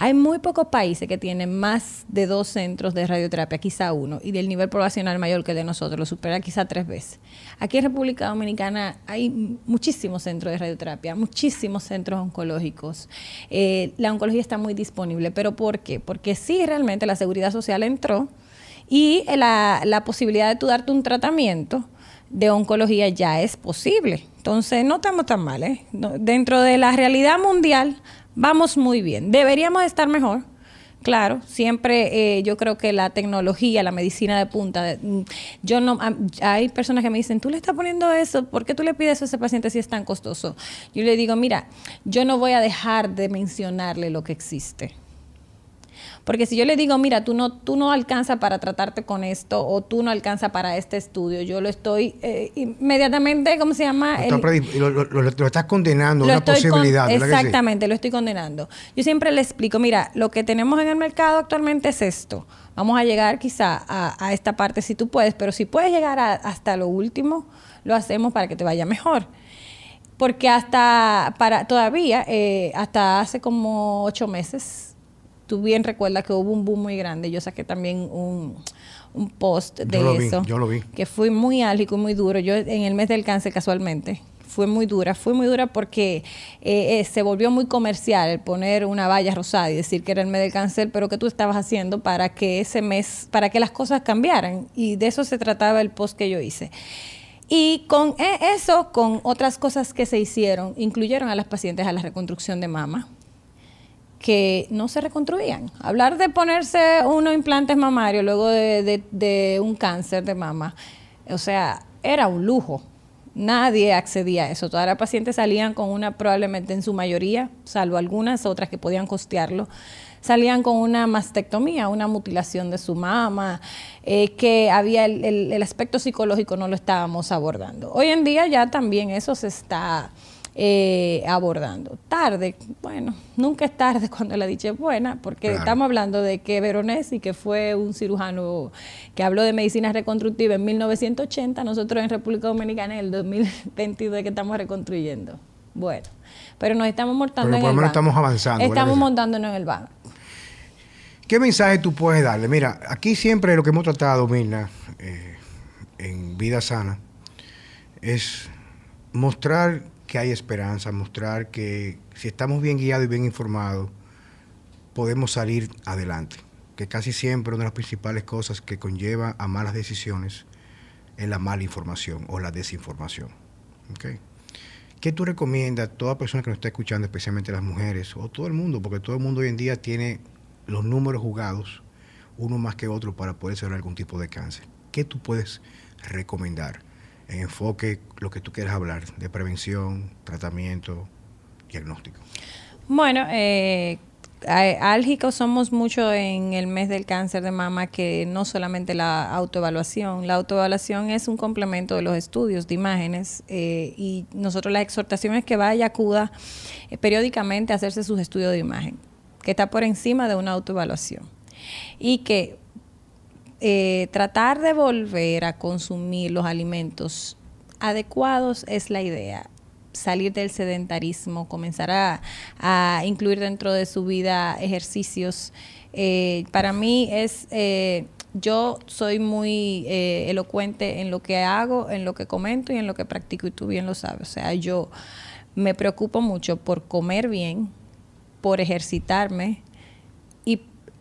hay muy pocos países que tienen más de dos centros de radioterapia, quizá uno, y del nivel poblacional mayor que el de nosotros, lo supera quizá tres veces. Aquí en República Dominicana hay muchísimos centros de radioterapia, muchísimos centros oncológicos. Eh, la oncología está muy disponible, pero ¿por qué? Porque sí, realmente la seguridad social entró y la, posibilidad de tú darte un tratamiento de oncología ya es posible. Entonces, no estamos tan mal. ¿eh? dentro de la realidad mundial, vamos muy bien. Deberíamos estar mejor. Claro, siempre eh, yo creo que la tecnología, la medicina de punta, mm, yo no, hay personas que me dicen, tú le estás poniendo eso, ¿por qué tú le pides eso a ese paciente si es tan costoso? Yo le digo, mira, yo no voy a dejar de mencionarle lo que existe. Porque si yo le digo, mira, tú no, tú no alcanzas para tratarte con esto o tú no alcanzas para este estudio, yo lo estoy eh, inmediatamente, ¿cómo se llama? Lo, estás condenando, una posibilidad. exactamente, lo estoy condenando. Yo siempre le explico, mira, lo que tenemos en el mercado actualmente es esto. Vamos a llegar quizá a, esta parte si tú puedes, pero si puedes llegar hasta lo último, lo hacemos para que te vaya mejor porque hasta para todavía eh, hasta hace como ocho meses tú bien recuerdas que hubo un boom muy grande. Yo saqué también un, post de eso. yo lo vi. Que fue muy álgico y muy duro. Yo en el mes del cáncer casualmente. Fue muy dura, fue muy dura porque eh, eh, se volvió muy comercial el poner una valla rosada y decir que era el mes del cáncer, pero que tú estabas haciendo para que ese mes, para que las cosas cambiaran. Y de eso se trataba el post que yo hice. Y con e, eso, con otras cosas que se hicieron, incluyeron a las pacientes a la reconstrucción de mama que no se reconstruían. Hablar de ponerse unos implantes mamarios luego de, un cáncer de mama, o sea, era un lujo. Nadie accedía a eso. Todas las pacientes salían con una, probablemente en su mayoría, salvo algunas otras que podían costearlo, salían con una mastectomía, una mutilación de su mama, eh, que había el, el aspecto psicológico no lo estábamos abordando. Hoy en día ya también eso se está eh, abordando. Tarde, bueno, nunca es tarde cuando la dicha es buena, porque estamos hablando de que Veronesi, que fue un cirujano que habló de medicina reconstructiva en 1980, nosotros en República Dominicana en el 2022 que estamos reconstruyendo. Bueno, pero nos estamos montando en el estamos avanzando. Estamos montándonos en el banco. ¿Qué mensaje tú puedes darle? Mira, aquí siempre lo que hemos tratado, Mirna, eh, en Vida Sana, es mostrar que hay esperanza, mostrar que si estamos bien guiados y bien informados, podemos salir adelante. Que casi siempre una de las principales cosas que conlleva a malas decisiones es la mala información o la desinformación. ¿Qué tú recomiendas a toda persona que nos está escuchando, especialmente las mujeres o todo el mundo? Porque todo el mundo hoy en día tiene los números jugados, uno más que otro, para poder ser algún tipo de cáncer. ¿Qué tú puedes recomendar? En enfoque lo que tú quieras hablar de prevención, tratamiento, diagnóstico. Bueno, eh, álgicos somos mucho en el mes del cáncer de mama que no solamente la autoevaluación, la autoevaluación es un complemento de los estudios de imágenes eh, y nosotros la exhortación es que vaya, acuda eh, periódicamente a hacerse sus estudios de imagen, que está por encima de una autoevaluación y que eh, tratar de volver a consumir los alimentos adecuados es la idea. Salir del sedentarismo, comenzar a, incluir dentro de su vida ejercicios. Eh, para mí es, eh, yo soy muy elocuente en lo que hago, en lo que comento y en lo que practico y tú bien lo sabes. O sea, yo me preocupo mucho por comer bien, por ejercitarme,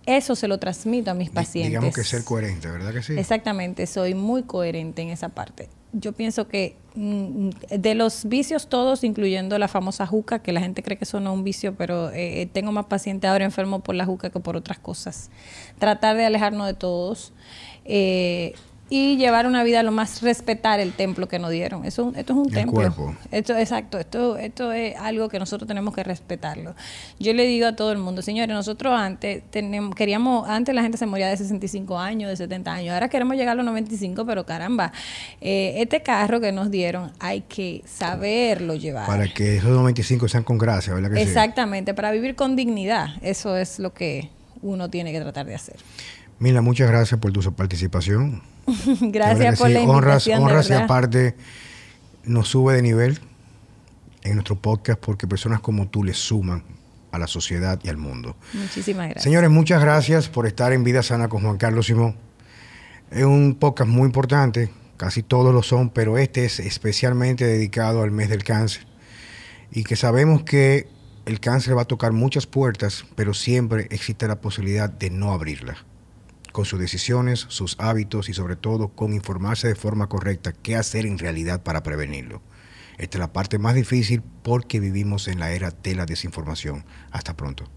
eso se lo transmito a mis pacientes. Digamos que ser coherente, ¿verdad que sí? Exactamente, soy muy coherente en esa parte. yo pienso que mm, de los vicios todos, incluyendo la famosa juca, que la gente cree que eso no es un vicio, pero eh, tengo más pacientes ahora enfermos por la juca que por otras cosas. Tratar de alejarnos de todos. Eh, y llevar una vida lo más respetar el templo que nos dieron. Eso, esto es un templo. Esto, exacto, esto, esto es algo que nosotros tenemos que respetarlo. Yo le digo a todo el mundo, señores, nosotros antes tenemos, queríamos, antes la gente se moría de 65 años, de 70 años, ahora queremos llegar a los 95, pero caramba, eh, este carro que nos dieron hay que saberlo llevar. Para que esos 95 sean con gracia, ¿verdad? Que Exactamente, para vivir con dignidad, eso es lo que uno tiene que tratar de hacer. Mila, muchas gracias por tu participación. gracias por la invitación. Honras, y aparte nos sube de nivel en nuestro podcast porque personas como tú le suman a la sociedad y al mundo. Muchísimas gracias. Señores, muchas gracias por estar en Vida Sana con Juan Carlos Simón. Es un podcast muy importante, casi todos lo son, pero este es especialmente dedicado al mes del cáncer. Y que sabemos que el cáncer va a tocar muchas puertas, pero siempre existe la posibilidad de no abrirla con sus decisiones, sus hábitos y sobre todo con informarse de forma correcta qué hacer en realidad para prevenirlo. Esta es la parte más difícil porque vivimos en la era de la desinformación. Hasta pronto.